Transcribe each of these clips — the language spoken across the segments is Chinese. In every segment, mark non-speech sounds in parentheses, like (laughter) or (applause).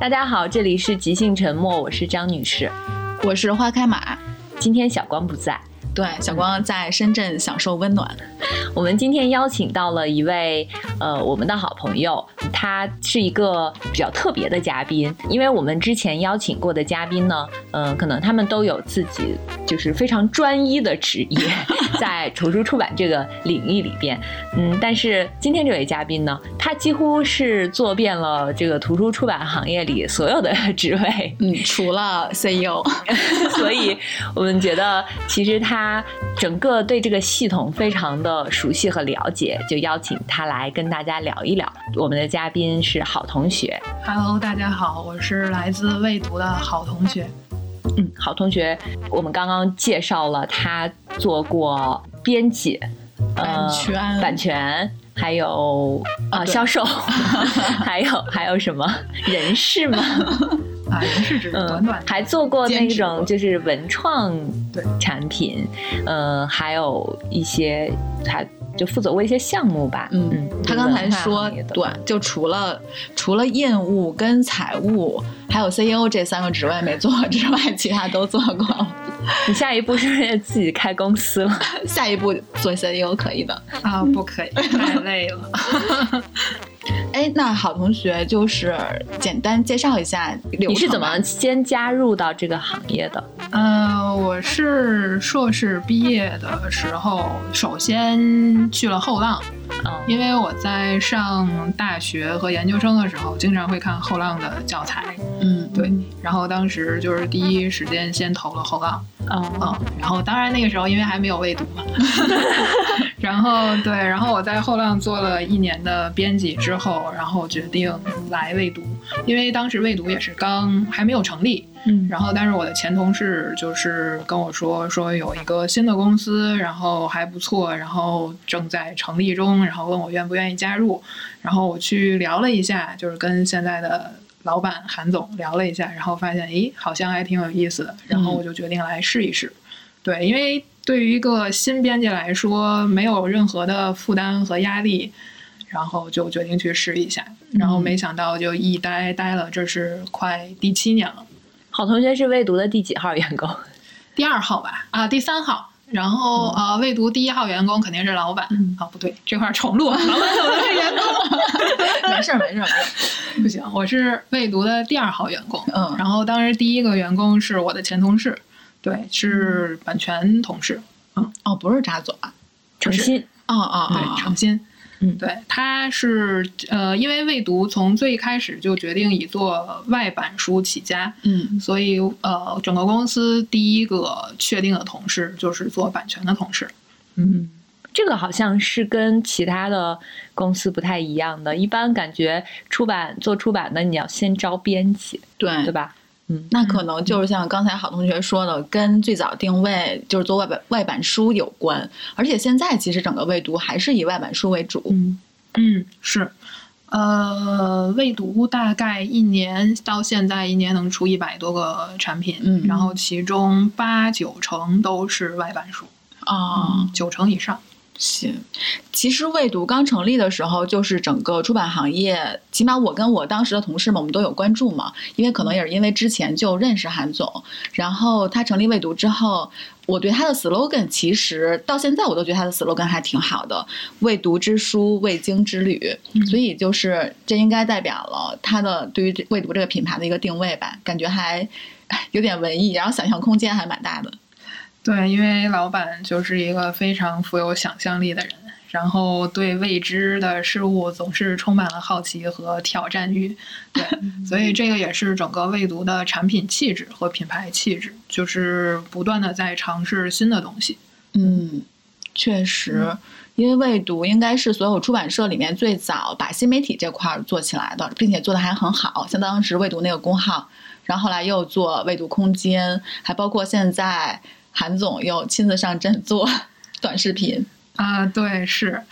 大家好，这里是即兴沉默，我是张女士，我是花开马。今天小光不在，对，小光在深圳享受温暖。我们今天邀请到了一位呃，我们的好朋友，他是一个比较特别的嘉宾，因为我们之前邀请过的嘉宾呢，嗯，可能他们都有自己就是非常专一的职业，(laughs) 在图书出版这个领域里边，嗯，但是今天这位嘉宾呢，他几乎是做遍了这个图书出版行业里所有的 (laughs) 职位，嗯，除了 CEO，(laughs) 所以我们觉得其实他整个对这个系统非常的。熟悉和了解，就邀请他来跟大家聊一聊。我们的嘉宾是好同学。Hello，大家好，我是来自未读的好同学。嗯，好同学，我们刚刚介绍了他做过编辑、版权、版权，还有呃销售，还有 (laughs) 还有什么人事吗？啊，人事只是短短，还做过那种就是文创产品，嗯，还有一些还就负责过一些项目吧。嗯嗯，他刚才说对，就除了除了业务跟财务还有 CEO 这三个职位没做之外，其他都做过。(laughs) 你下一步是不是自己开公司了？(laughs) 下一步做 CEO 可以的 (laughs) 啊，不可以，太累了。哎，那好同学，就是简单介绍一下你是怎么先加入到这个行业的？嗯，我是硕士毕业的时候，首先去了后浪。因为我在上大学和研究生的时候，经常会看后浪的教材，嗯，对，然后当时就是第一时间先投了后浪，嗯，然后当然那个时候因为还没有未读嘛，(laughs) 然后对，然后我在后浪做了一年的编辑之后，然后决定来未读，因为当时未读也是刚还没有成立。嗯，然后但是我的前同事就是跟我说说有一个新的公司，然后还不错，然后正在成立中，然后问我愿不愿意加入，然后我去聊了一下，就是跟现在的老板韩总聊了一下，然后发现诶好像还挺有意思的，然后我就决定来试一试。对，因为对于一个新编辑来说，没有任何的负担和压力，然后就决定去试一下，然后没想到就一待待了，这是快第七年了。好同学是未读的第几号员工？(laughs) 第二号吧，啊，第三号。然后呃，未读第一号员工肯定是老板。啊，不对，这块重录，老板怎么是员工？(laughs) 没事儿，没事儿，没事不行，我是未读的第二号员工。嗯。然后当时第一个员工是我的前同事，对，是版权同事。嗯。哦，不是扎总啊，诚心。哦哦哦，对，诚心。嗯，对，他是呃，因为未读从最开始就决定以做外版书起家，嗯，所以呃，整个公司第一个确定的同事就是做版权的同事，嗯，这个好像是跟其他的公司不太一样的，一般感觉出版做出版的你要先招编辑，对。对吧？嗯，那可能就是像刚才好同学说的，跟最早定位就是做外版外版书有关，而且现在其实整个未读还是以外版书为主。嗯嗯是，呃，未读大概一年到现在一年能出一百多个产品，嗯，然后其中八九成都是外版书，啊，九成以上。行，其实未读刚成立的时候，就是整个出版行业，起码我跟我当时的同事们，我们都有关注嘛。因为可能也是因为之前就认识韩总，然后他成立未读之后，我对他的 slogan 其实到现在我都觉得他的 slogan 还挺好的，“未读之书，未经之旅”。所以就是这应该代表了他的对于未读这个品牌的一个定位吧，感觉还 (laughs) 有点文艺，然后想象空间还蛮大的。对，因为老板就是一个非常富有想象力的人，然后对未知的事物总是充满了好奇和挑战欲。对，所以这个也是整个未读的产品气质和品牌气质，就是不断的在尝试新的东西。嗯，确实，因为未读应该是所有出版社里面最早把新媒体这块做起来的，并且做的还很好，像当时未读那个公号，然后后来又做未读空间，还包括现在。韩总又亲自上阵做 (laughs) 短视频啊，对，是，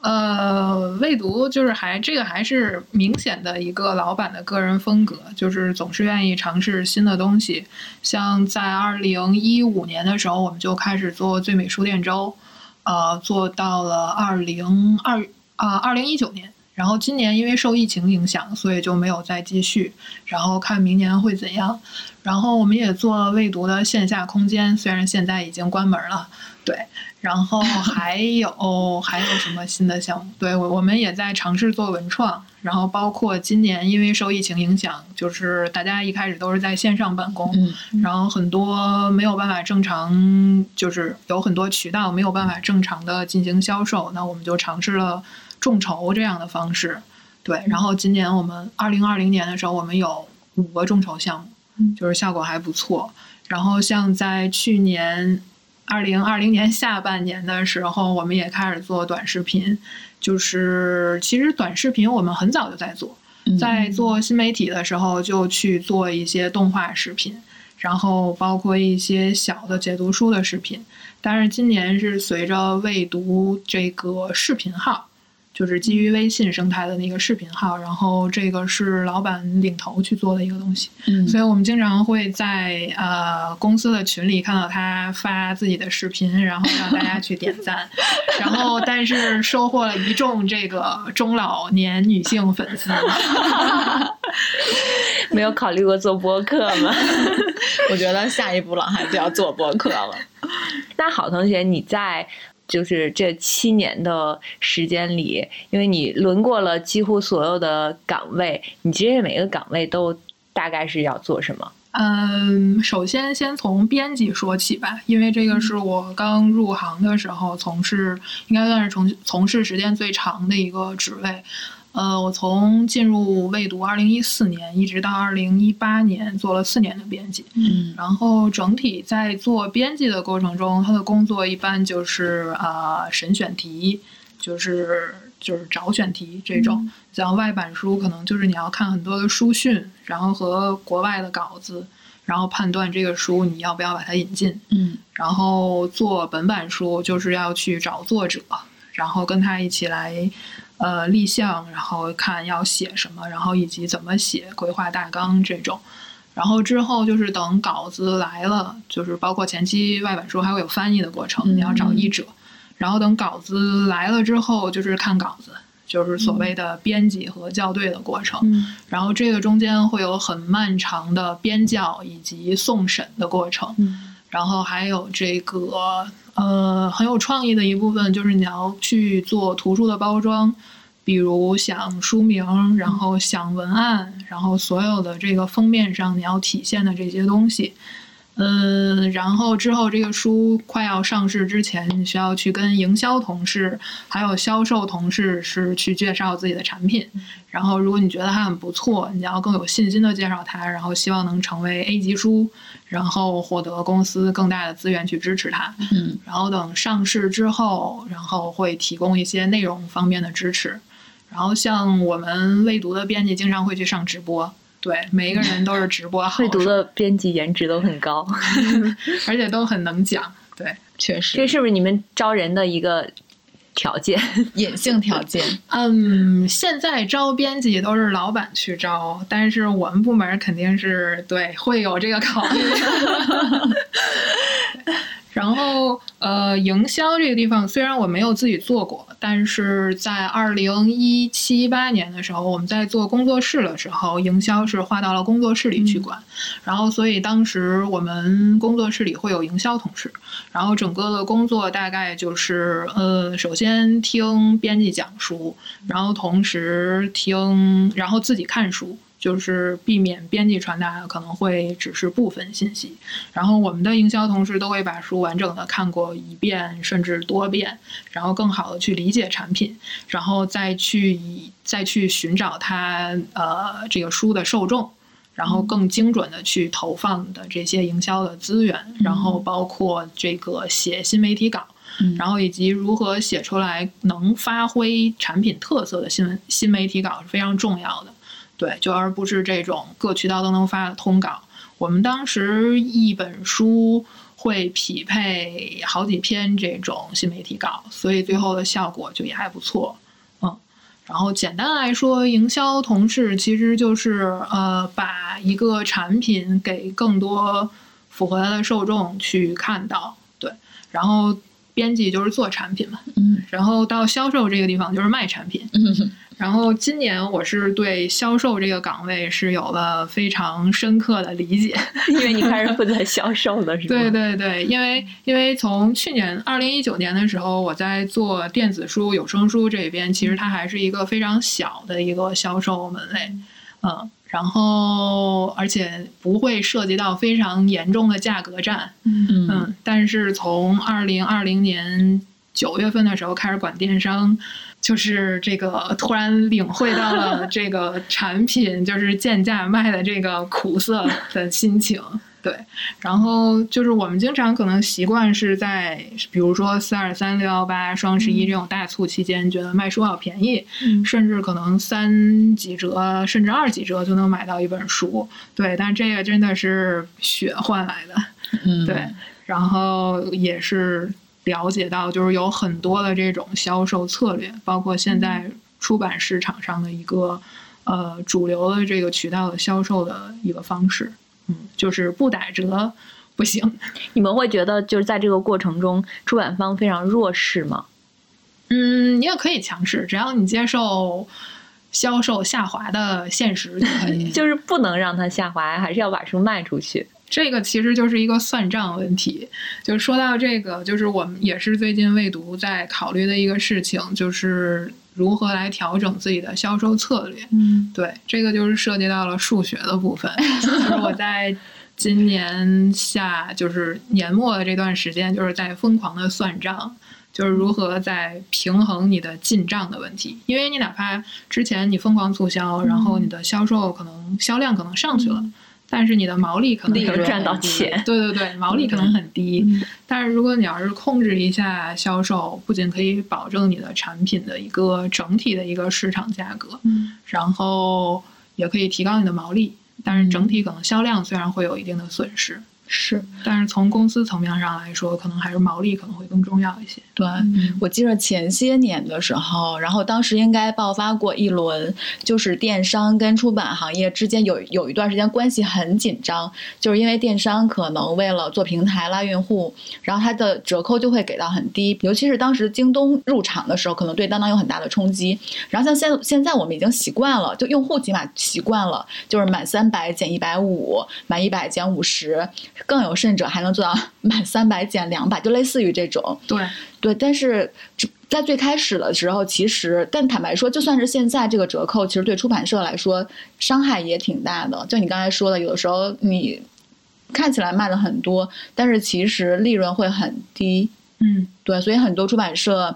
呃，未读就是还这个还是明显的一个老板的个人风格，就是总是愿意尝试新的东西。像在二零一五年的时候，我们就开始做最美书店周，呃，做到了二零二啊二零一九年，然后今年因为受疫情影响，所以就没有再继续。然后看明年会怎样。然后我们也做未读的线下空间，虽然现在已经关门了，对。然后还有还有什么新的项目？对我我们也在尝试做文创。然后包括今年因为受疫情影响，就是大家一开始都是在线上办公，然后很多没有办法正常，就是有很多渠道没有办法正常的进行销售，那我们就尝试了众筹这样的方式。对，然后今年我们二零二零年的时候，我们有五个众筹项目，就是效果还不错。然后像在去年。二零二零年下半年的时候，我们也开始做短视频。就是其实短视频我们很早就在做，在做新媒体的时候就去做一些动画视频，然后包括一些小的解读书的视频。但是今年是随着未读这个视频号。就是基于微信生态的那个视频号，然后这个是老板领头去做的一个东西，嗯，所以我们经常会在呃公司的群里看到他发自己的视频，然后让大家去点赞，然后但是收获了一众这个中老年女性粉丝，(laughs) 没有考虑过做播客吗？(laughs) 我觉得下一步老汉就要做播客了。(laughs) 那好，同学你在。就是这七年的时间里，因为你轮过了几乎所有的岗位，你其实每个岗位都大概是要做什么？嗯，首先先从编辑说起吧，因为这个是我刚入行的时候从事，应该算是从从事时间最长的一个职位。呃，我从进入未读二零一四年，一直到二零一八年，做了四年的编辑。嗯，然后整体在做编辑的过程中，他的工作一般就是啊审选题，就是就是找选题这种。像外版书，可能就是你要看很多的书讯，然后和国外的稿子，然后判断这个书你要不要把它引进。嗯，然后做本版书，就是要去找作者，然后跟他一起来。呃，立项，然后看要写什么，然后以及怎么写，规划大纲这种，然后之后就是等稿子来了，就是包括前期外版书还会有翻译的过程，你要找译者，然后等稿子来了之后，就是看稿子，就是所谓的编辑和校对的过程，然后这个中间会有很漫长的编校以及送审的过程，然后还有这个。呃，很有创意的一部分就是你要去做图书的包装，比如想书名，然后想文案，然后所有的这个封面上你要体现的这些东西。嗯，然后之后这个书快要上市之前，你需要去跟营销同事还有销售同事是去介绍自己的产品。然后如果你觉得它很不错，你要更有信心的介绍它，然后希望能成为 A 级书，然后获得公司更大的资源去支持它。嗯，然后等上市之后，然后会提供一些内容方面的支持。然后像我们未读的编辑，经常会去上直播。对，每一个人都是直播好。(laughs) 会读的编辑颜值都很高，(laughs) 而且都很能讲。对，确实。这是不是你们招人的一个条件？(laughs) 隐性条件？嗯，现在招编辑都是老板去招，但是我们部门肯定是对会有这个考虑。然后，呃，营销这个地方虽然我没有自己做过，但是在二零一七八年的时候，我们在做工作室的时候，营销是划到了工作室里去管。然后，所以当时我们工作室里会有营销同事，然后整个的工作大概就是，呃，首先听编辑讲书，然后同时听，然后自己看书。就是避免编辑传达可能会只是部分信息，然后我们的营销同事都会把书完整的看过一遍甚至多遍，然后更好的去理解产品，然后再去以再去寻找它呃这个书的受众，然后更精准的去投放的这些营销的资源，然后包括这个写新媒体稿，然后以及如何写出来能发挥产品特色的新闻新媒体稿是非常重要的。对，就而不是这种各渠道都能发的通稿。我们当时一本书会匹配好几篇这种新媒体稿，所以最后的效果就也还不错。嗯，然后简单来说，营销同事其实就是呃，把一个产品给更多符合它的受众去看到。对，然后编辑就是做产品嘛。嗯，然后到销售这个地方就是卖产品。嗯。然后今年我是对销售这个岗位是有了非常深刻的理解，(laughs) 因为你开始负责销售了，是吗？对对对，因为因为从去年二零一九年的时候，我在做电子书、有声书这边，其实它还是一个非常小的一个销售门类，嗯，然后而且不会涉及到非常严重的价格战，嗯。嗯，但是从二零二零年九月份的时候开始管电商，就是这个突然领会到了 (laughs) 这个产品就是贱价卖的这个苦涩的心情。对，然后就是我们经常可能习惯是在比如说四二三、六幺八、双十一这种大促期间，觉得卖书好便宜，嗯甚至可能三几折甚至二几折就能买到一本书。对，但这个真的是血换来的。嗯对，然后也是了解到，就是有很多的这种销售策略，包括现在出版市场上的一个呃主流的这个渠道的销售的一个方式，嗯，就是不打折不行。(laughs) 你们会觉得就是在这个过程中，出版方非常弱势吗？嗯，你也可以强势，只要你接受销售下滑的现实就可以。(laughs) 就是不能让它下滑，还是要把书卖出去。这个其实就是一个算账问题。就说到这个，就是我们也是最近未读在考虑的一个事情，就是如何来调整自己的销售策略。嗯对，这个就是涉及到了数学的部分。(laughs) 就是我在今年下，就是年末的这段时间，就是在疯狂的算账。就是如何在平衡你的进账的问题，因为你哪怕之前你疯狂促销，然后你的销售可能销量可能上去了，但是你的毛利可能赚到钱。对对对，毛利可能很低。嗯。但是如果你要是控制一下销售，不仅可以保证你的产品的一个整体的一个市场价格，嗯。然后也可以提高你的毛利，但是整体可能销量虽然会有一定的损失，是但是从公司层面上来说，可能还是毛利可能会更重要一些。对，我记得前些年的时候，然后当时应该爆发过一轮，就是电商跟出版行业之间有有一段时间关系很紧张，就是因为电商可能为了做平台拉用户，然后它的折扣就会给到很低，尤其是当时京东入场的时候，可能对当当有很大的冲击。然后像现现在我们已经习惯了，就用户起码习惯了，就是满三百减一百五，满一百减五十，更有甚者还能做到 (laughs) 满三百减两百，就类似于这种。对，对，但是在最开始的时候，其实，但坦白说，就算是现在这个折扣，其实对出版社来说伤害也挺大的。就你刚才说的，有的时候你看起来卖的很多，但是其实利润会很低。嗯对，所以很多出版社，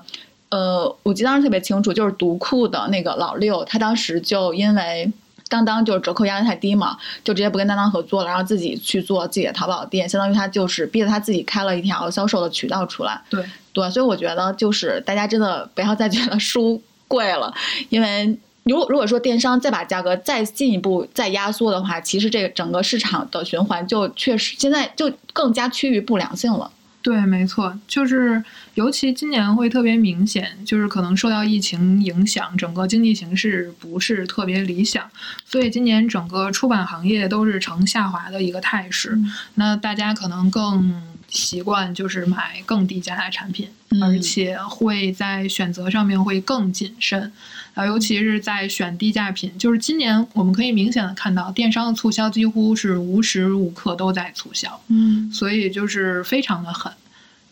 呃，我记得当时特别清楚，就是读库的那个老六，他当时就因为当当就是折扣压力太低嘛，就直接不跟当当合作了，然后自己去做自己的淘宝店，相当于他就是逼着他自己开了一条销售的渠道出来。对，对，所以我觉得就是大家真的不要再觉得书贵了，因为如果如果说电商再把价格再进一步再压缩的话，其实这个整个市场的循环就确实现在就更加趋于不良性了。对，没错，就是尤其今年会特别明显，就是可能受到疫情影响，整个经济形势不是特别理想，所以今年整个出版行业都是呈下滑的一个态势。嗯那大家可能更习惯就是买更低价的产品，嗯而且会在选择上面会更谨慎，啊，尤其是在选低价品，就是今年我们可以明显的看到，电商的促销几乎是无时无刻都在促销。嗯所以就是非常的狠，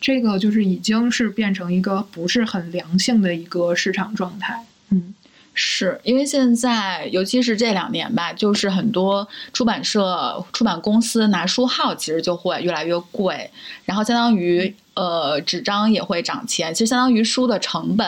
这个就是已经是变成一个不是很良性的一个市场状态。嗯，是因为现在，尤其是这两年吧，就是很多出版社、出版公司拿书号其实就会越来越贵，然后相当于呃纸张也会涨钱，其实相当于书的成本。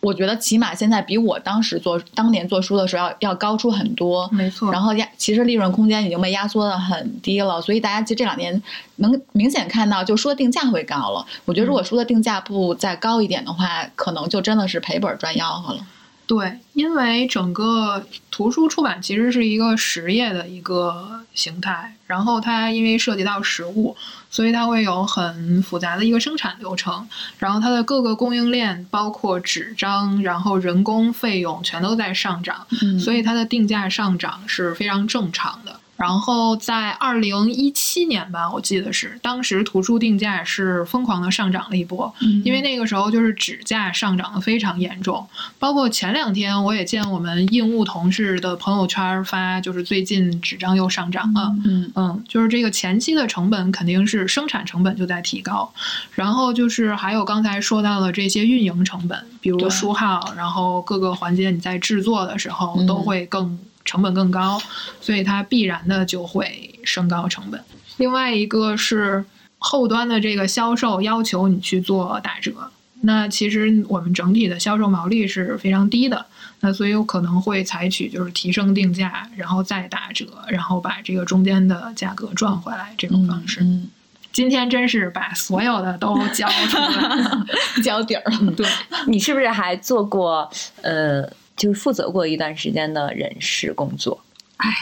我觉得起码现在比我当时做当年做书的时候要要高出很多，没错。然后压其实利润空间已经被压缩的很低了，所以大家其实这两年能明显看到，就书的定价会高了。我觉得如果书的定价不再高一点的话，可能就真的是赔本赚吆喝了。对，因为整个图书出版其实是一个实业的一个形态，然后它因为涉及到实物，所以它会有很复杂的一个生产流程，然后它的各个供应链，包括纸张，然后人工费用全都在上涨，嗯所以它的定价上涨是非常正常的。然后在二零一七年吧，我记得是当时图书定价是疯狂的上涨了一波，因为那个时候就是纸价上涨的非常严重。包括前两天我也见我们印务同事的朋友圈发，就是最近纸张又上涨了。嗯嗯，就是这个前期的成本肯定是生产成本就在提高，然后就是还有刚才说到的这些运营成本，比如书号，然后各个环节你在制作的时候都嗯会更成本更高，所以它必然的就会升高成本。另外一个是后端的这个销售要求你去做打折，那其实我们整体的销售毛利是非常低的，那所以有可能会采取就是提升定价，然后再打折，然后把这个中间的价格赚回来这种方式。嗯，今天真是把所有的都交出来了，(laughs) 交底儿了。(laughs) 对，你是不是还做过呃，就是负责过一段时间的人事工作？哎，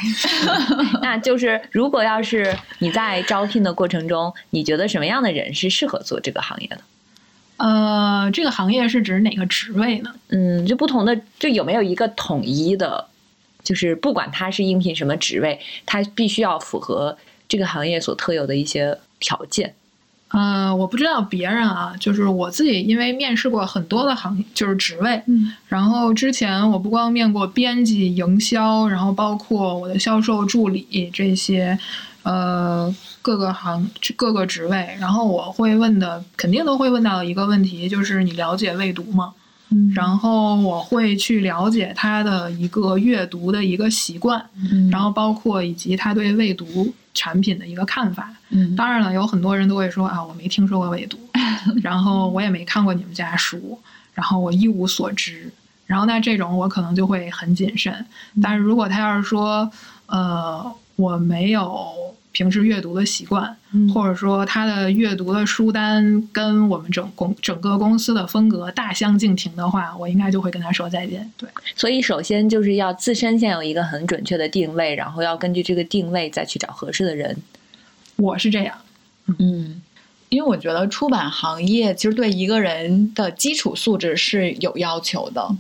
那就是如果要是你在招聘的过程中，你觉得什么样的人是适合做这个行业的？呃，这个行业是指哪个职位呢？嗯，就不同的，就有没有一个统一的，就是不管他是应聘什么职位，他必须要符合这个行业所特有的一些条件。呃，我不知道别人啊，就是我自己，因为面试过很多的行业，就是职位，嗯然后之前我不光面过编辑、营销，然后包括我的销售助理这些，呃，各个行各个职位，然后我会问的，肯定都会问到一个问题，就是你了解未读吗？嗯然后我会去了解他的一个阅读的一个习惯，嗯然后包括以及他对未读产品的一个看法。嗯当然了，有很多人都会说啊，我没听说过未读，(laughs) 然后我也没看过你们家书，然后我一无所知。然后那这种我可能就会很谨慎。但是如果他要是说，呃，我没有平时阅读的习惯，嗯或者说他的阅读的书单跟我们整公整个公司的风格大相径庭的话，我应该就会跟他说再见。对，所以，首先就是要自身先有一个很准确的定位，然后要根据这个定位再去找合适的人。我是这样。嗯，因为我觉得出版行业其实对一个人的基础素质是有要求的，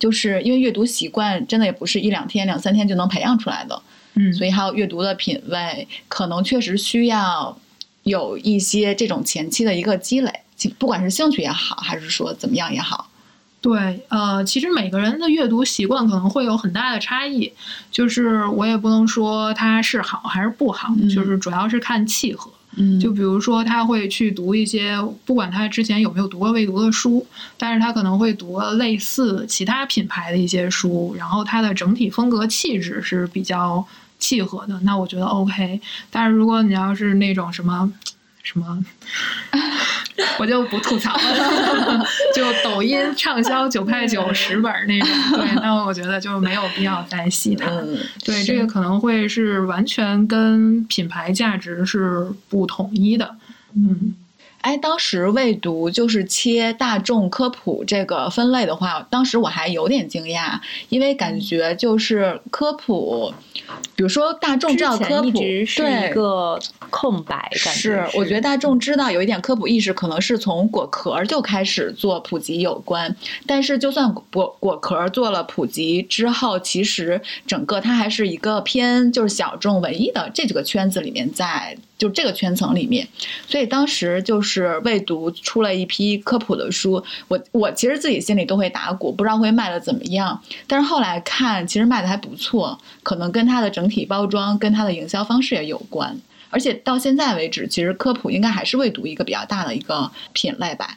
就是因为阅读习惯真的也不是一两天、两三天就能培养出来的，嗯，所以还有阅读的品味，可能确实需要有一些这种前期的一个积累，不管是兴趣也好，还是说怎么样也好。对，呃，其实每个人的阅读习惯可能会有很大的差异，就是我也不能说它是好还是不好，嗯就是主要是看契合。嗯就比如说，他会去读一些，不管他之前有没有读过未读的书，但是他可能会读类似其他品牌的一些书，然后他的整体风格气质是比较契合的，那我觉得 OK。但是如果你要是那种什么什么，我就不吐槽了，(laughs) 就抖音畅销九块九十本儿那种，对，那我觉得就没有必要再细谈。嗯，对，这个可能会是完全跟品牌价值是不统一的。嗯，哎，当时未读就是切大众科普这个分类的话，当时我还有点惊讶，因为感觉就是科普，比如说大众知道科普，直是一个空白，感觉，是我觉得大众知道有一点科普意识，可能是从果壳就开始做普及有关。但是就算果果壳做了普及之后，其实整个它还是一个偏就是小众文艺的这几个圈子里面在，就这个圈层里面。所以当时就是未读出了一批科普的书，我我其实自己心里都会打鼓，不知道会卖的怎么样。但是后来看，其实卖的还不错，可能跟它的整体包装、跟它的营销方式也有关。而且到现在为止，其实科普应该还是未读一个比较大的一个品类吧。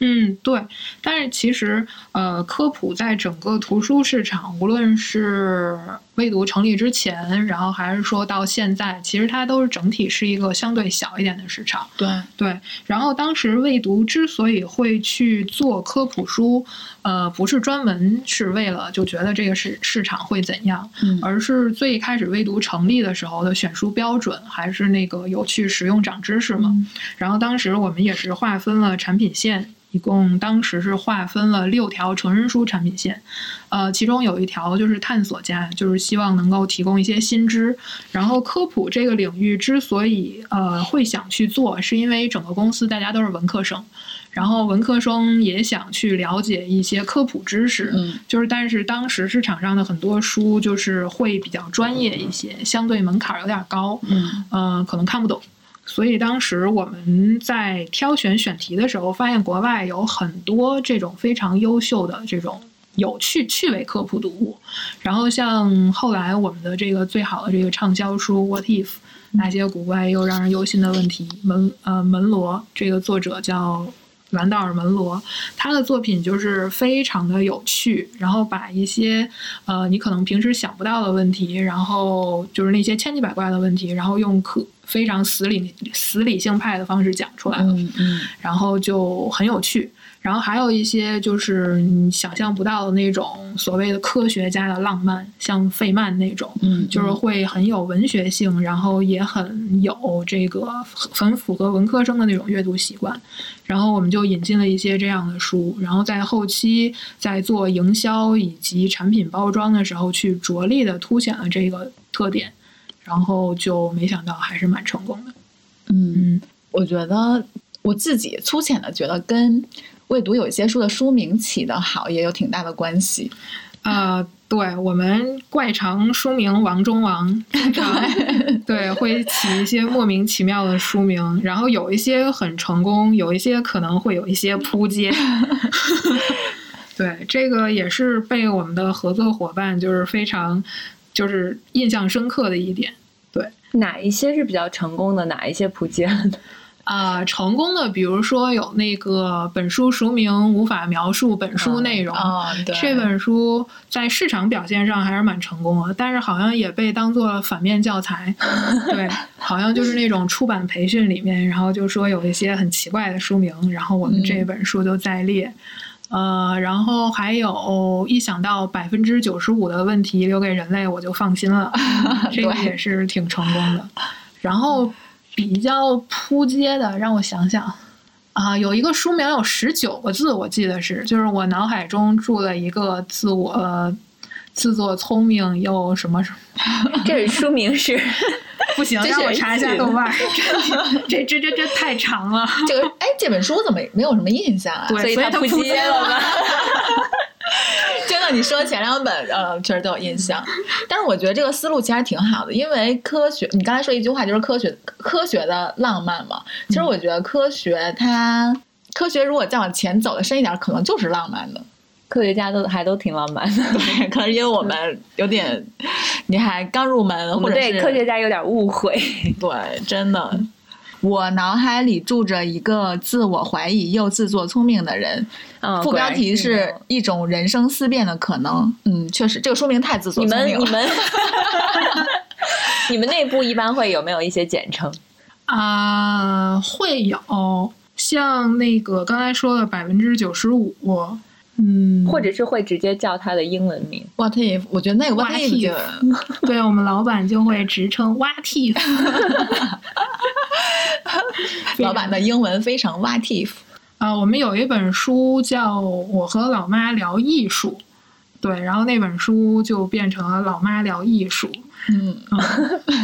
嗯，对。但是其实，呃，科普在整个图书市场，无论是未读成立之前，然后还是说到现在，其实它都是整体是一个相对小一点的市场。对，对，然后当时未读之所以会去做科普书，呃，不是专门是为了就觉得这个市市场会怎样，嗯而是最开始未读成立的时候的选书标准还是那个有趣、实用、长知识嘛。嗯然后当时我们也是划分了产品线。一共当时是划分了六条成人书产品线，呃，其中有一条就是探索家，就是希望能够提供一些新知。然后科普这个领域之所以呃会想去做，是因为整个公司大家都是文科生。然后文科生也想去了解一些科普知识，嗯，就是但是当时市场上的很多书就是会比较专业一些，相对门槛有点高，嗯，呃，可能看不懂。所以当时我们在挑选选题的时候，发现国外有很多这种非常优秀的这种有趣趣味科普读物。然后像后来我们的这个最好的这个畅销书《What If》，那些古怪又让人忧心的问题，门呃门罗这个作者叫。兰道尔·门罗，他的作品就是非常的有趣，然后把一些呃你可能平时想不到的问题，然后就是那些千奇百怪的问题，然后用可非常死理死理性派的方式讲出来了，嗯嗯，然后就很有趣。然后还有一些就是你想象不到的那种所谓的科学家的浪漫，像费曼那种，嗯，就是会很有文学性，然后也很有这个很符合文科生的那种阅读习惯。然后我们就引进了一些这样的书，然后在后期在做营销以及产品包装的时候，去着力的凸显了这个特点，然后就没想到还是蛮成功的。嗯，我觉得我自己粗浅的觉得跟。未读有一些书的书名起得好，也有挺大的关系。呃，对我们怪常书名“王中王”，(laughs) 对会起一些莫名其妙的书名，然后有一些很成功，有一些可能会有一些扑街。(laughs) 对，这个也是被我们的合作伙伴就是非常就是印象深刻的一点。对，哪一些是比较成功的，哪一些扑街了？啊，成功的，比如说有那个本书书名无法描述本书内容啊，这本书在市场表现上还是蛮成功的，但是好像也被当做反面教材，(laughs) 对，好像就是那种出版培训里面，然后就说有一些很奇怪的书名，然后我们这本书就在列，呃，然后还有一想到百分之九十五的问题留给人类，我就放心了，(laughs) 这个也是挺成功的，然后。比较扑街的，让我想想啊，有一个书名有十九个字，我记得是，就是我脑海中住了一个自我自作聪明又什么什么，这书名是 (laughs) 不行，让我查一下豆瓣，这这这这太长了。(laughs) 这个哎，这本书怎么没有什么印象啊？所以它扑街了吗？你说前两本，呃，确实都有印象。但是我觉得这个思路其实挺好的，因为科学，你刚才说一句话就是科学，科学的浪漫嘛。其实我觉得科学它，科学如果再往前走的深一点，可能就是浪漫的。科学家都还都挺浪漫的，对，可能因为我们有点，你还刚入门，或者对科学家有点误会。对，真的。我脑海里住着一个自我怀疑又自作聪明的人，副标题是一种人生思辨的可能。嗯，确实，这个说明太自作聪明了。你们你们 (laughs) 你们内部一般会有没有一些简称啊？会有，像那个刚才说的百分之九十五。嗯，或者是会直接叫他的英文名，What if？我觉得那个 What if，(laughs) 对我们老板就会直称 What if。(laughs) 老板的英文非常 What if。啊，我们有一本书叫《我和老妈聊艺术》，对，然后那本书就变成了《老妈聊艺术》。嗯，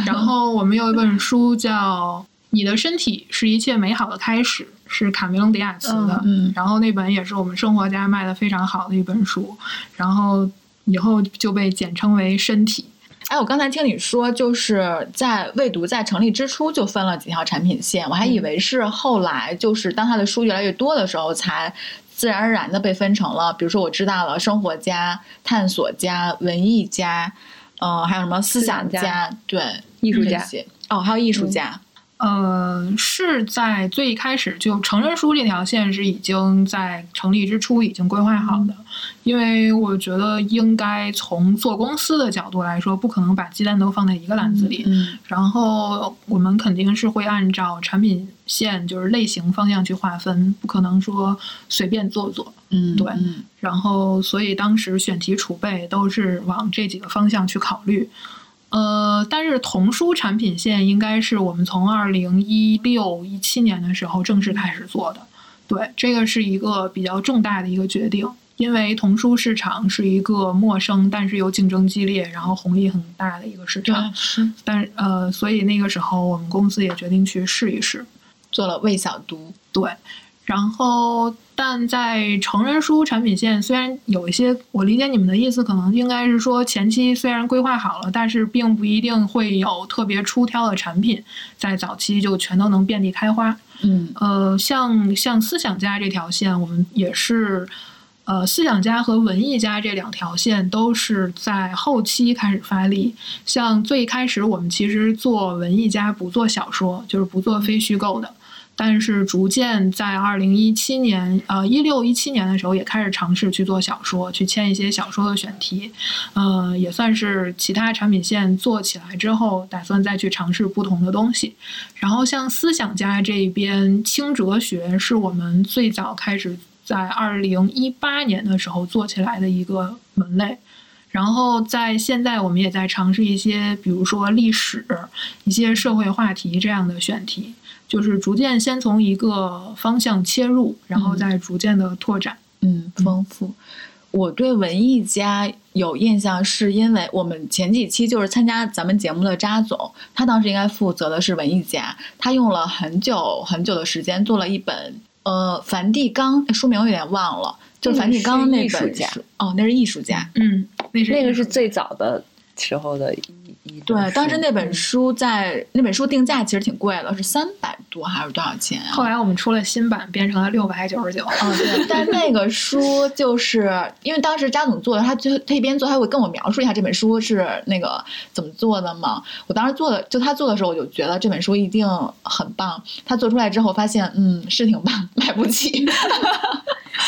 然后我们有一本书叫《你的身体是一切美好的开始》。是卡梅隆·迪亚茨的，嗯，然后那本也是我们生活家卖的非常好的一本书，然后以后就被简称为《身体》。哎，我刚才听你说，就是在未读在成立之初就分了几条产品线，我还以为是后来就是当他的书越来越多的时候，才自然而然的被分成了，比如说我知道了生活家、探索家、文艺家，嗯，还有什么思想家，对，艺术家，哦，还有艺术家。呃，是在最开始就成人书这条线是已经在成立之初已经规划好的，因为我觉得应该从做公司的角度来说，不可能把鸡蛋都放在一个篮子里。嗯，然后我们肯定是会按照产品线就是类型方向去划分，不可能说随便做做。嗯，对。然后，所以当时选题储备都是往这几个方向去考虑。呃，但是童书产品线应该是我们从二零一六一七年的时候正式开始做的，对，这个是一个比较重大的一个决定，因为童书市场是一个陌生但是又竞争激烈，然后红利很大的一个市场。是但呃，所以那个时候我们公司也决定去试一试。做了未小读，对，然后但在成人书产品线，虽然有一些，我理解你们的意思，可能应该是说前期虽然规划好了，但是并不一定会有特别出挑的产品，在早期就全都能遍地开花。嗯呃，像像思想家这条线，我们也是，呃，思想家和文艺家这两条线都是在后期开始发力。像最开始我们其实做文艺家不做小说，就是不做非虚构的，但是逐渐在二零一七年，呃，一六一七年的时候也开始尝试去做小说，去签一些小说的选题，呃，也算是其他产品线做起来之后，打算再去尝试不同的东西。然后像思想家这一边，轻哲学是我们最早开始在二零一八年的时候做起来的一个门类。然后在现在，我们也在尝试一些，比如说历史、一些社会话题这样的选题，就是逐渐先从一个方向切入，然后再逐渐的拓展。嗯，丰富。我对文艺家有印象，是因为我们前几期就是参加咱们节目的扎总，他当时应该负责的是文艺家，他用了很久很久的时间做了一本，呃，梵蒂冈书名有点忘了，就是梵蒂冈那本书哦，那是艺术家。嗯，那是那个是最早的时候的对，当时那本书在那本书定价其实挺贵的，是三百多还是多少钱啊？后来我们出了新版，变成了六百九十九。嗯，对，但那个书就是因为当时扎总做的，他就他一边做，他会跟我描述一下这本书是那个怎么做的嘛。我当时做的，就他做的时候，我就觉得这本书一定很棒。他做出来之后，发现嗯是挺棒，买不起。(laughs)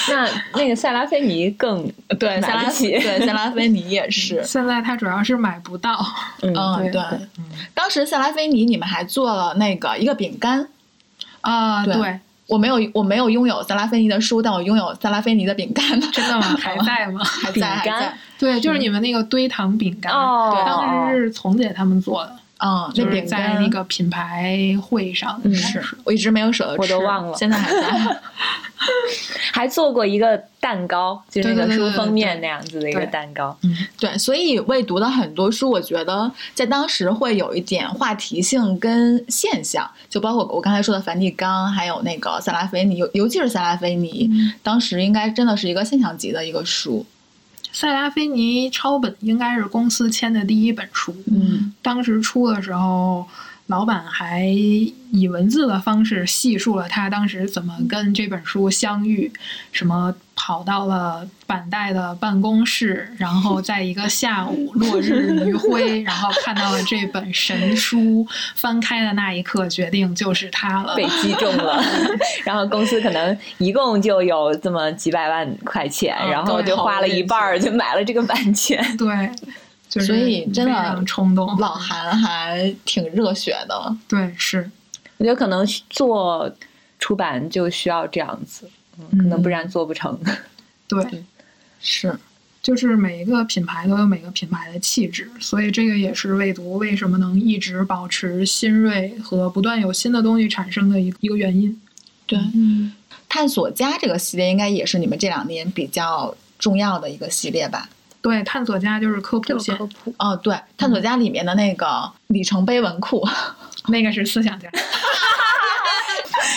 那那个塞拉菲尼更对，买塞拉不起对塞拉菲尼也是。现在他主要是买不到。嗯嗯，对对，当时塞拉菲尼你们还做了那个一个饼干，啊，对。对，我没有我没有拥有塞拉菲尼的书，但我拥有塞拉菲尼的饼干，真的吗？还在吗？(laughs) 还饼在。还干？在。对，就是你们那个堆糖饼干，哦。当时是从姐他们做的，嗯，那就是在那个品牌会上，嗯是我一直没有舍得吃，我都忘了现在还在。(laughs) (laughs) 还做过一个蛋糕，就是那个书封面那样子的一个对蛋糕。对，所以未读的很多书，我觉得在当时会有一点话题性跟现象，就包括我刚才说的梵蒂冈，还有那个塞拉菲尼，尤尤其是塞拉菲尼，嗯当时应该真的是一个现象级的一个书。塞拉菲尼抄本应该是公司签的第一本书，嗯，当时出的时候。老板还以文字的方式细述了他当时怎么跟这本书相遇，什么跑到了板带的办公室，然后在一个下午落日余晖，然后看到了这本神书，翻开的那一刻决定就是它了。被击中了，(laughs) 然后公司可能一共就有这么几百万块钱，嗯然后就花了一半儿就买了这个版权。对，就是所以真的冲动。老韩还挺热血的。(laughs) 对是，我觉得可能做出版就需要这样子，嗯可能不然做不成。(laughs) 对。是，就是每一个品牌都有每个品牌的气质，所以这个也是未读为什么能一直保持新锐和不断有新的东西产生的一个一个原因。对，嗯，探索家这个系列应该也是你们这两年比较重要的一个系列吧？对，探索家就是科普科，普，哦，对，探索家里面的那个里程碑文库，(laughs) 那个是思想家。(laughs)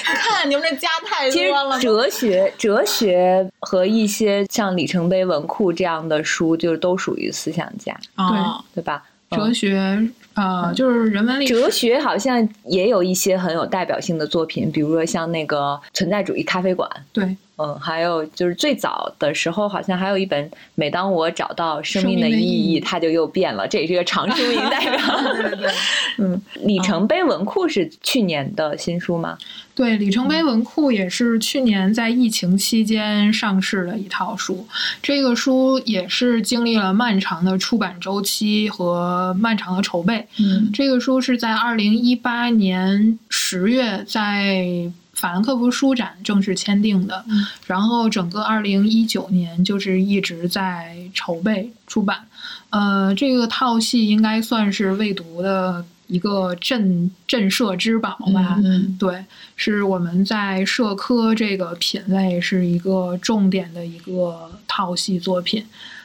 看你们这家太其实多了。哲学、哲学和一些像里程碑文库这样的书，就是都属于思想家，哦，对吧？哲学，呃，就是人文历史。哲学好像也有一些很有代表性的作品，比如说像那个存在主义咖啡馆，对，嗯，还有就是最早的时候，好像还有一本《每当我找到生命的意义它就又变了，这也是一个长书名代表。(laughs) 对对对。嗯，里程碑文库是去年的新书吗？(laughs) 对，里程碑文库也是去年在疫情期间上市的一套书。这个书也是经历了漫长的出版周期和漫长的筹备。嗯这个书是在二零一八年十月在法兰克福书展正式签订的，嗯然后整个二零一九年就是一直在筹备出版。呃，这个套系应该算是未读的一个震震慑之宝吧。嗯对，是我们在社科这个品类是一个重点的一个套系作品。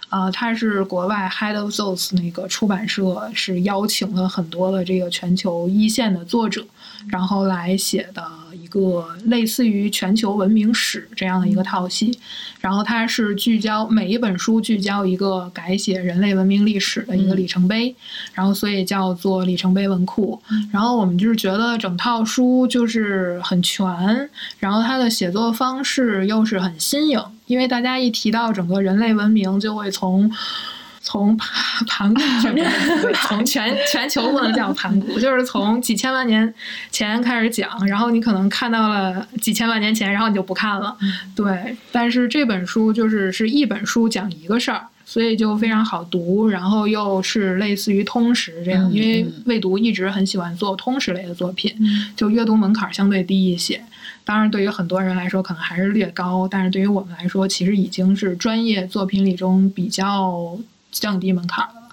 啊，它是国外 Head of Thoughts 那个出版社是邀请了很多的这个全球一线的作者，然后来写的一个类似于全球文明史这样的一个套系。然后它是聚焦每一本书聚焦一个改写人类文明历史的一个里程碑，然后所以叫做里程碑文库。然后我们就是觉得整套书就是很全，然后它的写作方式又是很新颖，因为大家一提到整个人类文明，就会从从盘盘古，对 (laughs) 从全全球不能叫盘古，就是从几千万年前开始讲，然后你可能看到了几千万年前，然后你就不看了，对。但是这本书就是是一本书讲一个事儿。所以就非常好读，然后又是类似于通识这样，嗯因为嗯未读一直很喜欢做通识类的作品，就阅读门槛相对低一些。当然，对于很多人来说可能还是略高，但是对于我们来说，其实已经是专业作品里中比较降低门槛的了。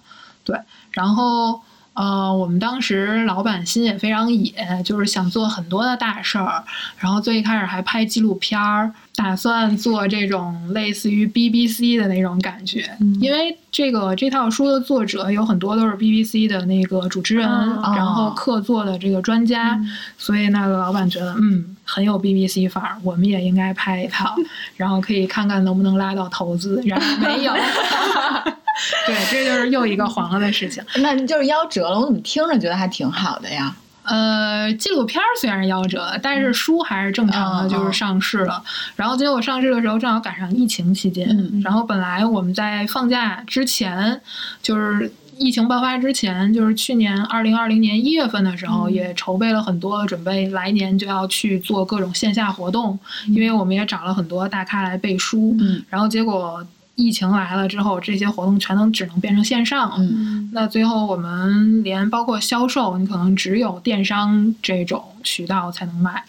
对，然后呃，我们当时老板心也非常野，就是想做很多的大事儿，然后最一开始还拍纪录片儿，打算做这种类似于 BBC 的那种感觉，因为这个这套书的作者有很多都是 BBC 的那个主持人，哦然后客座的这个专家，所以那个老板觉得嗯很有 BBC 范儿，我们也应该拍一套，(laughs) 然后可以看看能不能拉到投资，然后没有。(laughs) 对，这就是又一个黄了的事情。那你就是夭折了，我怎么听着觉得还挺好的呀？呃，纪录片儿虽然夭折了，但是书还是正常的，嗯就是上市了。然后结果上市的时候正好赶上疫情期间，嗯然后本来我们在放假之前，就是疫情爆发之前，就是去年二零二零年一月份的时候，嗯也筹备了很多，准备来年就要去做各种线下活动，因为我们也找了很多大咖来背书。嗯然后结果疫情来了之后，这些活动全都只能变成线上。嗯那最后我们连包括销售，你可能只有电商这种渠道才能卖。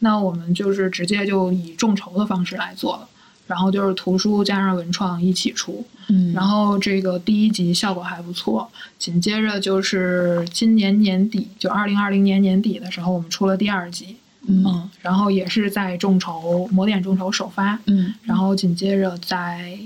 那我们就是直接就以众筹的方式来做了，然后就是图书加上文创一起出，嗯，然后这个第一集效果还不错。紧接着就是今年年底，就二零二零年年底的时候，我们出了第二集，嗯嗯，然后也是在众筹魔点众筹首发，嗯然后紧接着在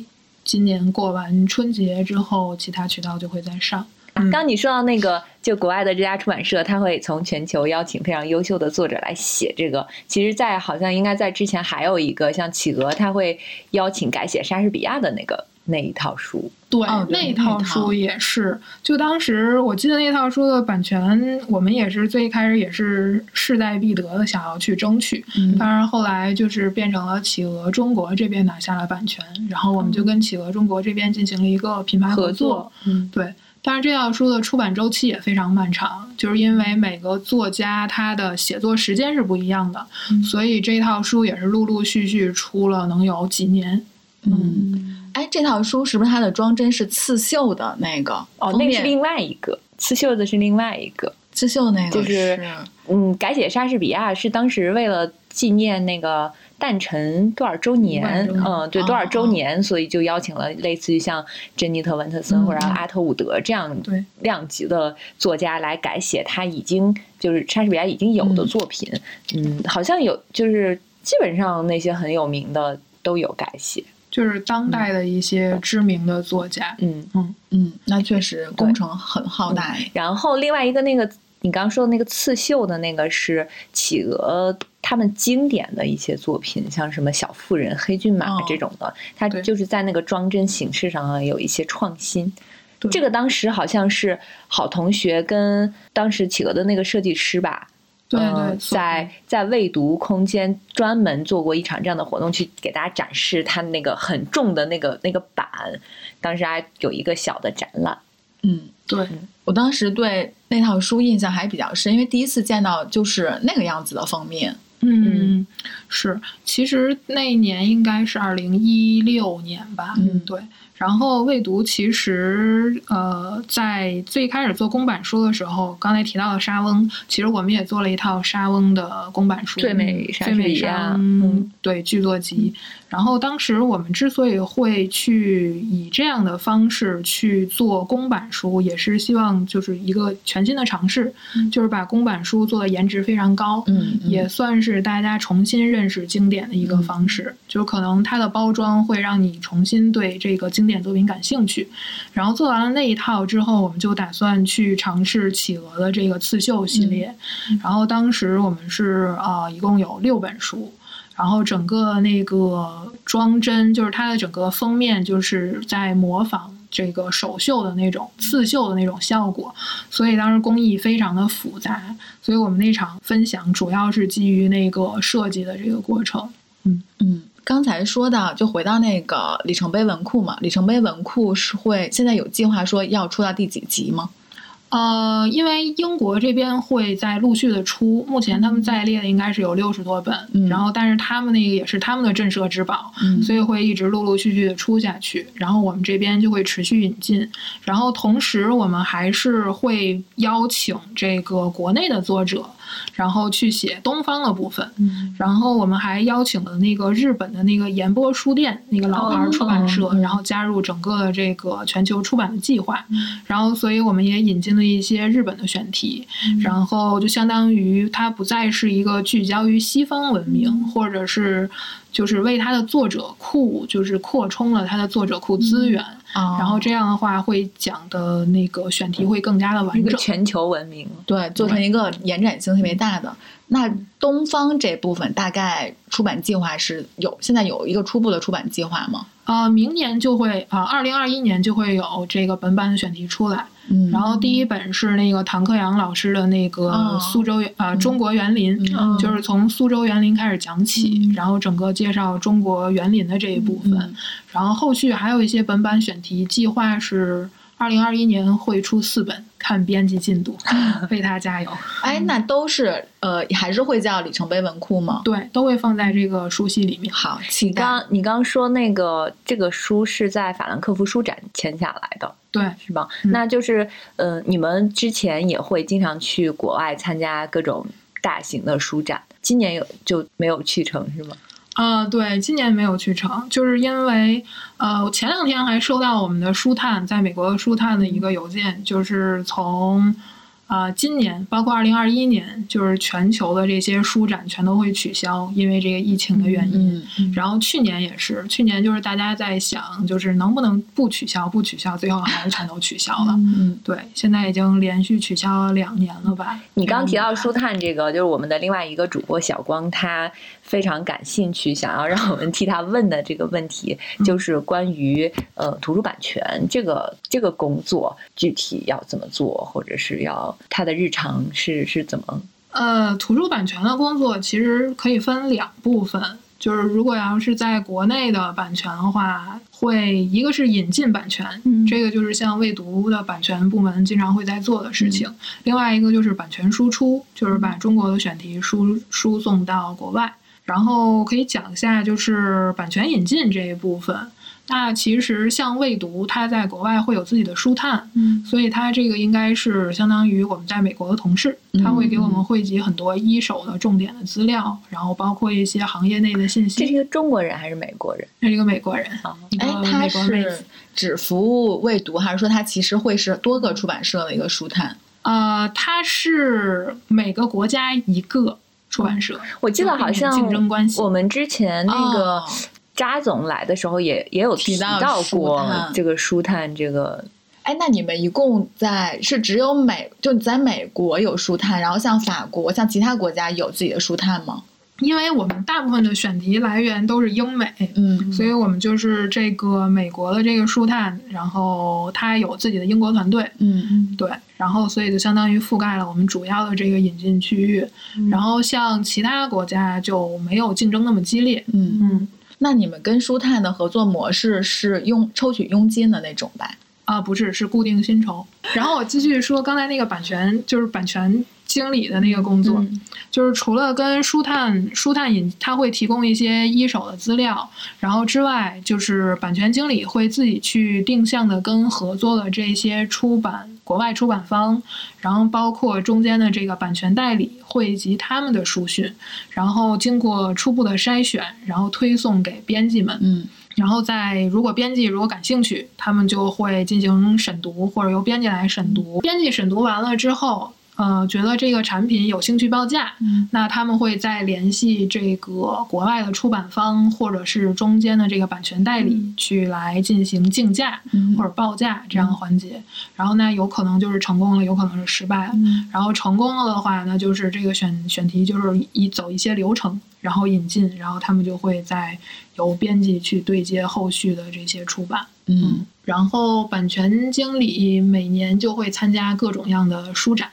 今年过完春节之后，其他渠道就会再上。刚你说到那个，就国外的这家出版社，他会从全球邀请非常优秀的作者来写这个。其实，在好像应该在之前还有一个像企鹅，他会邀请改写莎士比亚的那个那一套书。对，哦对那一套书也是。就当时我记得那套书的版权，我们也是最开始也是势在必得的想要去争取。嗯当然后来就是变成了企鹅中国这边拿下了版权，然后我们就跟企鹅中国这边进行了一个品牌合作。嗯，对，但是这套书的出版周期也非常漫长，就是因为每个作家他的写作时间是不一样的，嗯所以这套书也是陆陆续续出了能有几年。嗯，哎，这套书是不是它的装帧是刺绣的那个？哦，那个是另外一个，刺绣的是另外一个。刺绣那个就是是嗯，改写莎士比亚是当时为了纪念那个诞辰多少周年嗯，对，哦多少周哦年，所以就邀请了类似于像珍妮特·文特森嗯或者阿特伍德这样对量级的作家来改写他已经就是莎士比亚已经有的作品，嗯，好像有就是基本上那些很有名的都有改写，就是当代的一些知名的作家，嗯。嗯嗯，那确实工程很浩大哎。然后另外一个那个你刚刚说的那个刺绣的那个是企鹅他们经典的一些作品，像什么小妇人、黑骏马哦这种的，它对就是在那个装帧形式上啊有一些创新。这个当时好像是好同学跟当时企鹅的那个设计师吧，对在在未读空间专门做过一场这样的活动，去给大家展示他那个很重的那个那个板，当时还有一个小的展览。嗯，对我当时对那套书印象还比较深，因为第一次见到就是那个样子的封面。嗯，是，其实那一年应该是二零一六年吧。嗯对。然后未读其实呃，在最开始做公版书的时候，刚才提到的沙翁，其实我们也做了一套沙翁的公版书，最美莎最美士比亚莎嗯对剧作集。然后当时我们之所以会去以这样的方式去做公版书，也是希望就是一个全新的尝试，就是把公版书做的颜值非常高，嗯嗯也算是大家重新认识经典的一个方式。就可能它的包装会让你重新对这个经典作品感兴趣。然后做完了那一套之后，我们就打算去尝试企鹅的这个刺绣系列。然后当时我们是啊、呃一共有六本书。然后整个那个装帧，就是它的整个封面，就是在模仿这个手绣的那种刺绣的那种效果，所以当时工艺非常的复杂，所以我们那场分享主要是基于那个设计的这个过程。嗯嗯，刚才说到，就回到那个里程碑文库嘛，里程碑文库是会现在有计划说要出到第几集吗？呃，因为英国这边会在陆续的出，目前他们在列的应该是有六十多本，嗯。然后但是他们那个也是他们的镇社之宝，嗯。所以会一直陆陆续续的出下去，然后我们这边就会持续引进，然后同时我们还是会邀请这个国内的作者，然后去写东方的部分，嗯。然后我们还邀请了那个日本的那个岩波书店那个老牌儿出版社，哦然后加入整个的这个全球出版的计划，然后所以我们也引进了一些日本的选题，然后就相当于它不再是一个聚焦于西方文明，或者是就是为它的作者库就是扩充了它的作者库资源，啊然后这样的话会讲的那个选题会更加的完整。个全球文明。对，做成一个延展性特别大的。那东方这部分大概出版计划是有，现在有一个初步的出版计划吗？呃，明年就会啊，二零二一年就会有这个本版的选题出来。嗯。然后第一本是那个唐克阳老师的那个哦。苏州呃中国园林，嗯。就是从苏州园林开始讲起，嗯。然后整个介绍中国园林的这一部分，嗯。然后后续还有一些本版选题，计划是二零二一年会出四本，看编辑进度，为他加油。哎，那都是呃，还是会叫里程碑文库吗？对，都会放在这个书系里面。好，期待。刚你刚说那个这个书是在法兰克福书展签下来的，对，是吧？嗯那就是呃，你们之前也会经常去国外参加各种大型的书展，今年有就没有去成是吗？啊、对，今年没有去成，就是因为呃，我前两天还收到我们的书探在美国的书探的一个邮件，就是从啊、今年包括二零二一年，就是全球的这些书展全都会取消，因为这个疫情的原因。嗯嗯然后去年也是，去年就是大家在想，就是能不能不取消，不取消，最后还是全都取消了。嗯对，现在已经连续取消了两年了吧？你刚提到书探这个，就是我们的另外一个主播小光，他非常感兴趣，想要让我们替他问的这个问题，嗯。就是关于呃图书版权这个这个工作具体要怎么做，或者是要他的日常是是怎么？呃，图书版权的工作其实可以分两部分，就是如果要是在国内的版权的话，会一个是引进版权，嗯。这个就是像未读的版权部门经常会在做的事情；另外一个就是版权输出，就是把中国的选题输输送到国外。然后可以讲一下，就是版权引进这一部分。那其实像未读，它在国外会有自己的书探，嗯所以它这个应该是相当于我们在美国的同事，他会给我们汇集很多一手的重点的资料，然后包括一些行业内的信息。这是一个中国人还是美国人这是一个美国人，啊？哎，他是。只服务未读，还是说他其实会是多个出版社的一个书探？呃，它是每个国家一个出版社，我记得好像就避免竞争关系我们之前那个哦扎总来的时候也也有提到过这个书探这个哎，那你们一共在是只有美就在美国有书探，然后像法国、像其他国家有自己的书探吗？因为我们大部分的选题来源都是英美，嗯所以我们就是这个美国的这个书探，然后他有自己的英国团队，嗯嗯对，然后所以就相当于覆盖了我们主要的这个引进区域，然后像其他国家就没有竞争那么激烈，嗯。嗯。那你们跟书探的合作模式是用抽取佣金的那种吧？啊，不是，是固定薪酬。然后我继续说刚才那个版权，就是版权经理的那个工作，嗯就是除了跟书探书探引，他会提供一些一手的资料，然后之外，就是版权经理会自己去定向的跟合作的这些出版国外出版方，然后包括中间的这个版权代理汇集他们的书讯，然后经过初步的筛选，然后推送给编辑们。嗯然后在如果编辑如果感兴趣，他们就会进行审读，或者由编辑来审读。编辑审读完了之后，呃，觉得这个产品有兴趣报价，嗯那他们会再联系这个国外的出版方或者是中间的这个版权代理嗯去来进行竞价嗯或者报价这样的环节。然后呢，有可能就是成功了，有可能是失败了。嗯然后成功了的话，那就是这个选选题就是一走一些流程，然后引进，然后他们就会再由编辑去对接后续的这些出版。嗯然后版权经理每年就会参加各种样的书展，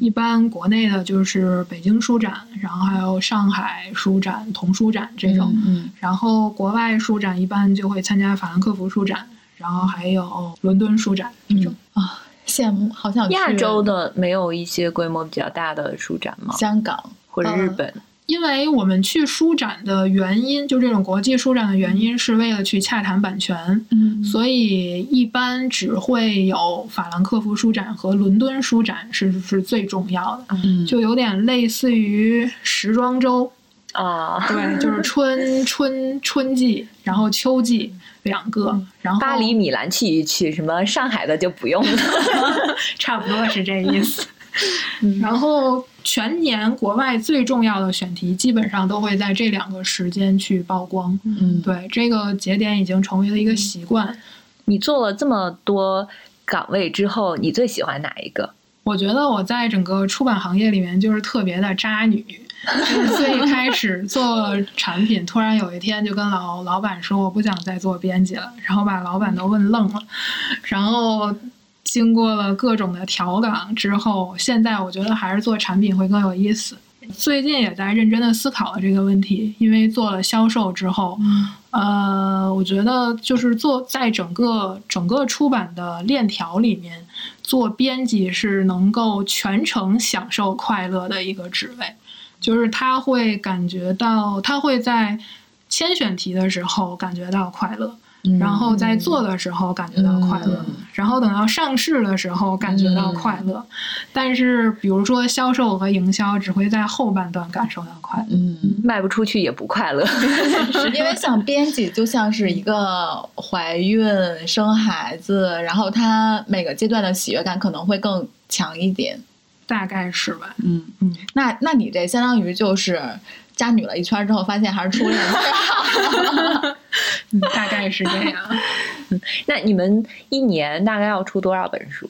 一般国内的就是北京书展，然后还有上海书展、童书展这种。嗯然后国外书展一般就会参加法兰克福书展，然后还有伦敦书展这种。嗯啊，羡慕，好想去亚洲的没有一些规模比较大的书展吗？香港，或者日本？因为我们去书展的原因，就这种国际书展的原因，是为了去洽谈版权，嗯所以一般只会有法兰克福书展和伦敦书展是是最重要的，嗯就有点类似于时装周，啊，对，就是春春春季，然后秋季两个，然后巴黎、米兰去一去，什么上海的就不用了。(laughs) 差不多是这意思。然后全年国外最重要的选题，基本上都会在这两个时间去曝光。嗯对，这个节点已经成为了一个习惯。你做了这么多岗位之后，你最喜欢哪一个？我觉得我在整个出版行业里面就是特别的渣女，(laughs) 就是最开始做产品，突然有一天就跟老老板说我不想再做编辑了，然后把老板都问愣了，然后经过了各种的调岗之后，现在我觉得还是做产品会更有意思。最近也在认真的思考了这个问题，因为做了销售之后，呃，我觉得就是做在整个整个出版的链条里面，做编辑是能够全程享受快乐的一个职位，就是他会感觉到，他会在签选题的时候感觉到快乐，然后在做的时候感觉到快乐，嗯然后等到上市的时候感觉到快乐，但是比如说销售和营销只会在后半段感受到快乐。嗯，卖不出去也不快乐。因为像编辑就像是一个怀孕、生孩子，然后他每个阶段的喜悦感可能会更强一点。大概是吧？嗯嗯，那那你这相当于就是家女了一圈之后，发现还是初恋最好。(laughs) 嗯，大概是这样。嗯那你们一年大概要出多少本书？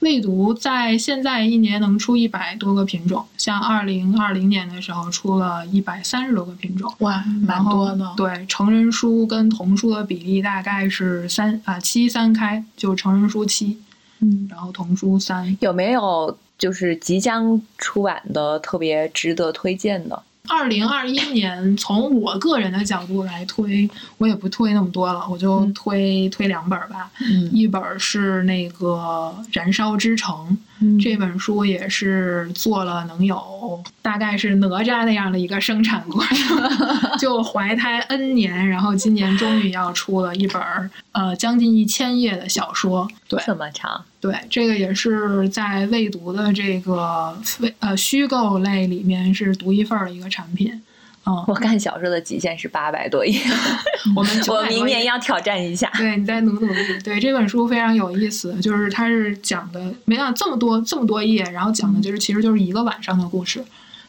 未读在现在一年能出一百多个品种，像二零二零年的时候出了一百三十多个品种，哇，蛮多的。对，成人书跟童书的比例大概是三啊七三开，就成人书七，嗯然后童书三。有没有就是即将出版的特别值得推荐的？二零二一年，从我个人的角度来推，我也不推那么多了，我就嗯推、推两本儿吧。嗯一本儿是那个《燃烧之城》，嗯这本书也是做了能有大概是哪吒那样的一个生产过程，(laughs) 就怀胎 N 年，然后今年终于要出了一本儿呃将近一千页的小说。对这么长？对，这个也是在未读的这个非呃虚构类里面是独一份儿的一个产品。嗯，我看小说的极限是八百多页，(laughs) 我们我明年要挑战一下。对，你再努努力。对这本书非常有意思，就是它是讲的没想到这么多这么多页，然后讲的就是其实就是一个晚上的故事，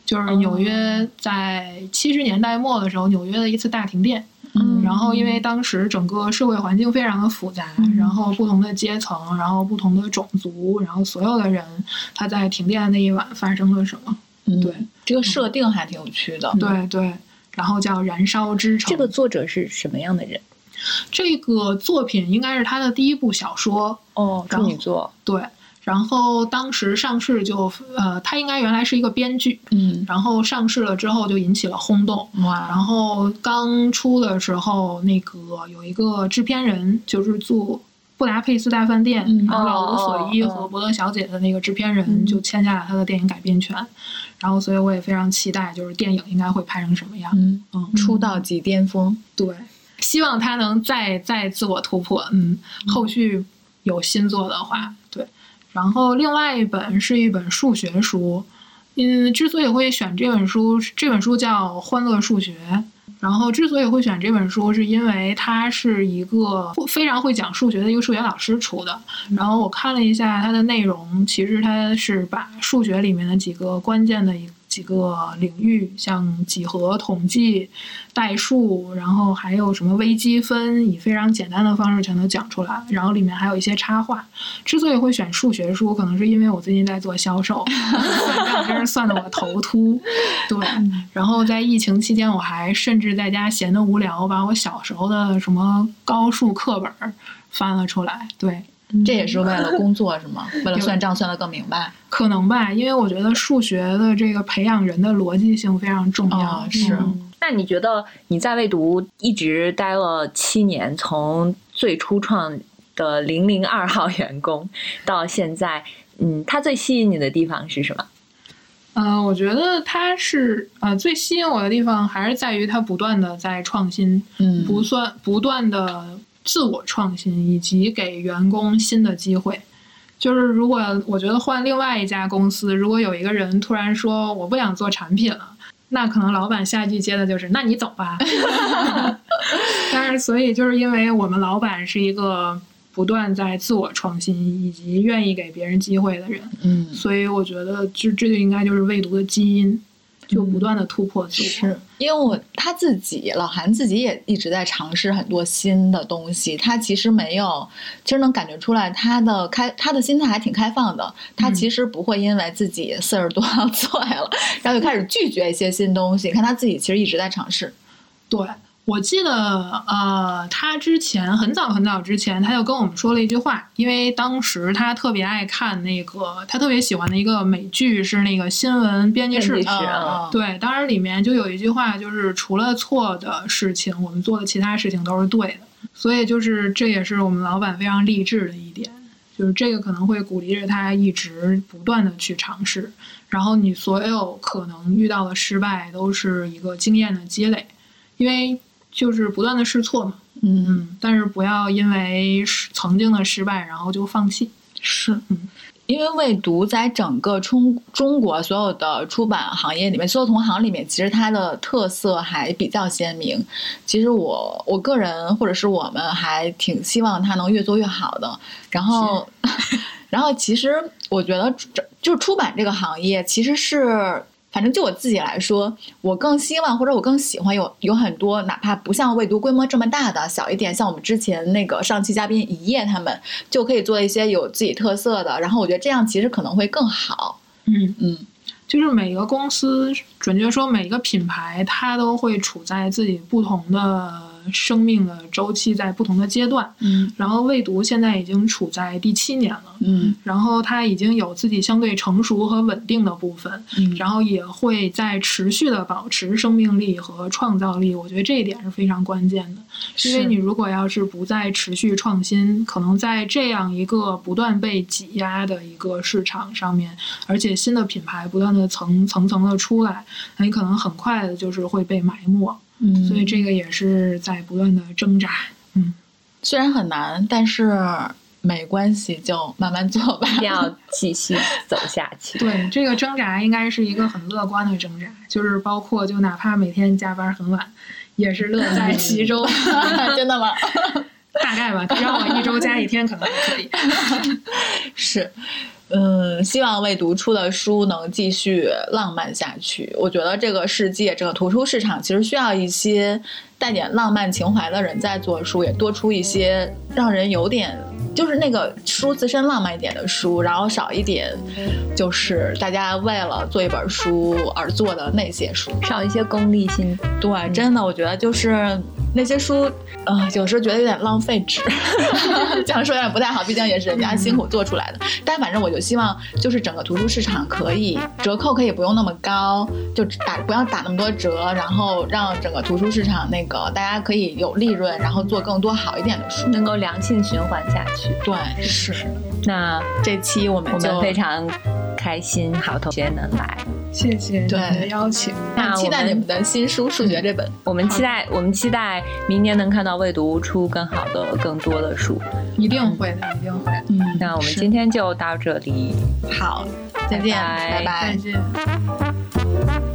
就是纽约在七十年代末的时候，纽约的一次大停电。嗯然后因为当时整个社会环境非常的复杂，然后不同的阶层，然后不同的种族，然后所有的人，他在停电的那一晚发生了什么？嗯对这个设定还挺有趣的。对对。然后叫《燃烧之城》。这个作者是什么样的人？这个作品应该是他的第一部小说，哦，处女座。对，然后当时上市就呃，他应该原来是一个编剧，嗯，然后上市了之后就引起了轰动。哇，然后刚出的时候，那个有一个制片人，就是做布达佩斯大饭店》嗯然后老无所依和伯乐小姐的那个制片人嗯就签下了他的电影改编权，然后所以我也非常期待，就是电影应该会拍成什么样。嗯，嗯，出道即巅峰。对，希望他能再再自我突破。嗯，后续有新作的话，对。然后另外一本是一本数学书，嗯，之所以会选这本书，这本书叫《欢乐数学》。然后之所以会选这本书，是因为它是一个非常会讲数学的一个数学老师出的。然后我看了一下它的内容，其实它是把数学里面的几个关键的一几个领域，像几何、统计、代数，然后还有什么微积分，以非常简单的方式全都讲出来。然后里面还有一些插画。之所以会选数学书，可能是因为我最近在做销售，(laughs) 算账真是算的我头秃。对，然后在疫情期间，我还甚至在家闲得无聊，把我小时候的什么高数课本儿翻了出来。对，这也是为了工作是吗？(laughs) 为了算账算得更明白。可能吧，因为我觉得数学的这个培养人的逻辑性非常重要。哦是嗯那你觉得你在未读一直待了七年，从最初创的零零二号员工到现在，嗯，它最吸引你的地方是什么？呃，我觉得它是呃最吸引我的地方还是在于它不断的在创新，嗯不算不断的自我创新，以及给员工新的机会。就是如果我觉得换另外一家公司，如果有一个人突然说我不想做产品了，那可能老板下一句接的就是那你走吧。(laughs) 但是所以就是因为我们老板是一个不断在自我创新以及愿意给别人机会的人，嗯，所以我觉得这这就应该就是未读的基因，就不断的突破自我。是因为我他自己老韩自己也一直在尝试很多新的东西，他其实没有，其实能感觉出来他的开他的心态还挺开放的，他嗯其实不会因为自己四十多 (laughs) 岁了，然后就开始拒绝一些新东西。你看他自己其实一直在尝试，对，我记得呃，他之前很早很早之前，他就跟我们说了一句话，因为当时他特别爱看那个，他特别喜欢的一个美剧是那个《新闻编辑室对，当然里面就有一句话，就是除了错的事情，我们做的其他事情都是对的。所以就是这也是我们老板非常励志的一点，就是这个可能会鼓励着他一直不断的去尝试，然后你所有可能遇到的失败都是一个经验的积累，因为就是不断的试错嘛，嗯，嗯，但是不要因为是曾经的失败然后就放弃，是，嗯。因为未读在整个中中国所有的出版行业里面，所有同行里面，其实它的特色还比较鲜明。其实我我个人或者是我们还挺希望它能越做越好的。然后，(laughs) 然后其实我觉得这就是出版这个行业其实是。反正就我自己来说，我更希望或者我更喜欢有有很多哪怕不像未读规模这么大的小一点，像我们之前那个上期嘉宾一夜他们就可以做一些有自己特色的，然后我觉得这样其实可能会更好。嗯，嗯就是每个公司，准确说每一个品牌，它都会处在自己不同的生命的周期，在不同的阶段。嗯然后未读现在已经处在第七年了，嗯然后它已经有自己相对成熟和稳定的部分，嗯然后也会在持续的保持生命力和创造力。我觉得这一点是非常关键的，因为你如果要是不再持续创新，可能在这样一个不断被挤压的一个市场上面，而且新的品牌不断的层层层的出来，那你可能很快的就是会被埋没。嗯，所以这个也是在不断的挣扎。嗯，虽然很难，但是没关系，就慢慢做吧。一定要继续走下去。(laughs) 对，这个挣扎应该是一个很乐观的挣扎，就是包括就哪怕每天加班很晚，也是乐在其中。(laughs) 真的吗？(laughs) 大概吧，让我一周加一天可能还可以。是，嗯，希望未读出的书能继续浪漫下去。我觉得这个世界，这个图书市场其实需要一些带点浪漫情怀的人在做书，也多出一些让人有点。就是那个书自身浪漫一点的书，然后少一点，就是大家为了做一本书而做的那些书。少一些功利心，对，真的，我觉得就是那些书，呃，有时候觉得有点浪费纸，(laughs) 这样说有点不太好，毕竟也是人家辛苦做出来的。但反正我就希望，就是整个图书市场可以折扣可以不用那么高，就打不要打那么多折，然后让整个图书市场那个大家可以有利润，然后做更多好一点的书，能够良性循环下去。对，是。那这期我们我们非常开心，好同学能来。谢谢你的邀请，那期待你们的新书《数学》这本。我们期待，我们期待明年能看到未读出更好的、更多的书。一定会的，一定会。嗯，那我们今天就到这里。好，再见，拜拜，再见。